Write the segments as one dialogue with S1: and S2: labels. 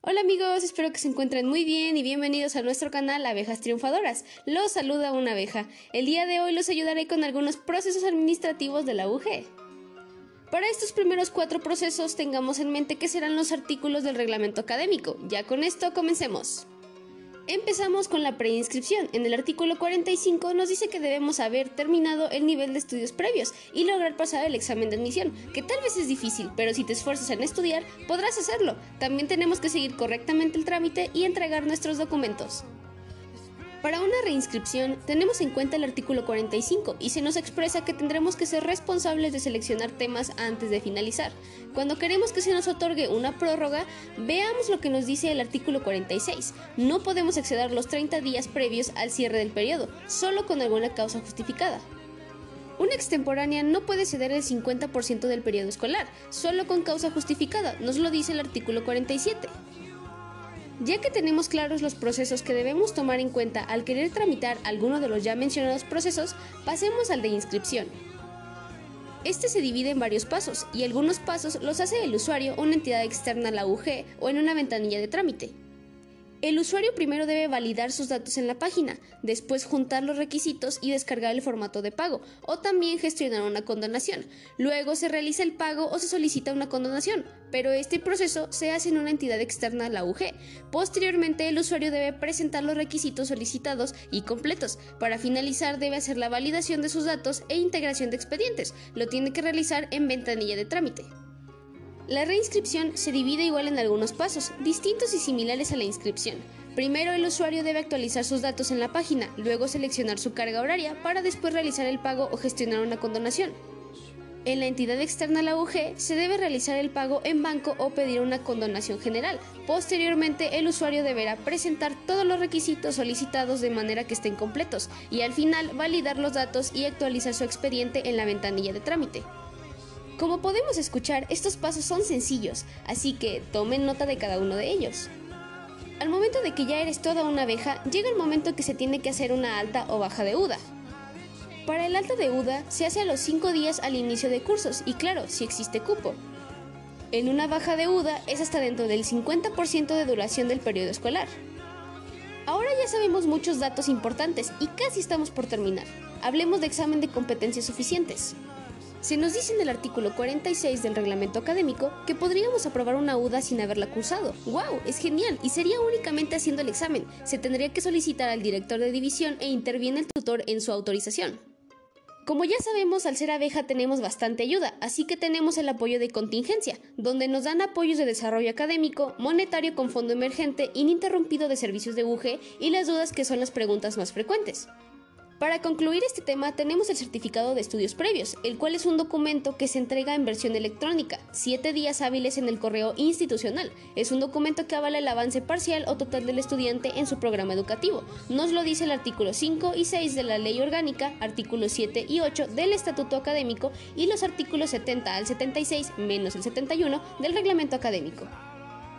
S1: Hola amigos, espero que se encuentren muy bien y bienvenidos a nuestro canal Abejas Triunfadoras. Los saluda una abeja. El día de hoy los ayudaré con algunos procesos administrativos de la UG. Para estos primeros cuatro procesos tengamos en mente que serán los artículos del reglamento académico. Ya con esto comencemos. Empezamos con la preinscripción. En el artículo 45 nos dice que debemos haber terminado el nivel de estudios previos y lograr pasar el examen de admisión, que tal vez es difícil, pero si te esfuerzas en estudiar, podrás hacerlo. También tenemos que seguir correctamente el trámite y entregar nuestros documentos. Para una reinscripción tenemos en cuenta el artículo 45 y se nos expresa que tendremos que ser responsables de seleccionar temas antes de finalizar. Cuando queremos que se nos otorgue una prórroga, veamos lo que nos dice el artículo 46. No podemos exceder los 30 días previos al cierre del periodo, solo con alguna causa justificada. Una extemporánea no puede ceder el 50% del periodo escolar, solo con causa justificada, nos lo dice el artículo 47. Ya que tenemos claros los procesos que debemos tomar en cuenta al querer tramitar alguno de los ya mencionados procesos, pasemos al de inscripción. Este se divide en varios pasos y algunos pasos los hace el usuario una entidad externa a la UG o en una ventanilla de trámite. El usuario primero debe validar sus datos en la página, después juntar los requisitos y descargar el formato de pago, o también gestionar una condonación. Luego se realiza el pago o se solicita una condonación, pero este proceso se hace en una entidad externa a la UG. Posteriormente, el usuario debe presentar los requisitos solicitados y completos. Para finalizar, debe hacer la validación de sus datos e integración de expedientes. Lo tiene que realizar en ventanilla de trámite. La reinscripción se divide igual en algunos pasos, distintos y similares a la inscripción. Primero el usuario debe actualizar sus datos en la página, luego seleccionar su carga horaria para después realizar el pago o gestionar una condonación. En la entidad externa a la UG se debe realizar el pago en banco o pedir una condonación general. Posteriormente el usuario deberá presentar todos los requisitos solicitados de manera que estén completos y al final validar los datos y actualizar su expediente en la ventanilla de trámite. Como podemos escuchar, estos pasos son sencillos, así que tomen nota de cada uno de ellos. Al momento de que ya eres toda una abeja, llega el momento que se tiene que hacer una alta o baja de UDA. Para el alta de UDA se hace a los 5 días al inicio de cursos y claro, si existe cupo. En una baja de UDA es hasta dentro del 50% de duración del periodo escolar. Ahora ya sabemos muchos datos importantes y casi estamos por terminar. Hablemos de examen de competencias suficientes. Se nos dice en el artículo 46 del reglamento académico que podríamos aprobar una UDA sin haberla cursado. ¡Wow! Es genial y sería únicamente haciendo el examen. Se tendría que solicitar al director de división e interviene el tutor en su autorización. Como ya sabemos, al ser abeja tenemos bastante ayuda, así que tenemos el apoyo de contingencia, donde nos dan apoyos de desarrollo académico, monetario con fondo emergente, ininterrumpido de servicios de UG y las dudas que son las preguntas más frecuentes. Para concluir este tema tenemos el certificado de estudios previos, el cual es un documento que se entrega en versión electrónica, 7 días hábiles en el correo institucional. Es un documento que avala el avance parcial o total del estudiante en su programa educativo. Nos lo dice el artículo 5 y 6 de la Ley Orgánica, artículos 7 y 8 del Estatuto Académico y los artículos 70 al 76 menos el 71 del Reglamento Académico.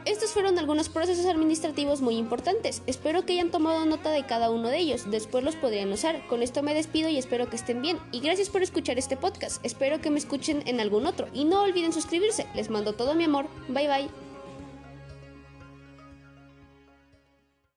S1: Estos fueron algunos procesos administrativos muy importantes. Espero que hayan tomado nota de cada uno de ellos. Después los podrían usar. Con esto me despido y espero que estén bien. Y gracias por escuchar este podcast. Espero que me escuchen en algún otro. Y no olviden suscribirse. Les mando todo mi amor. Bye bye.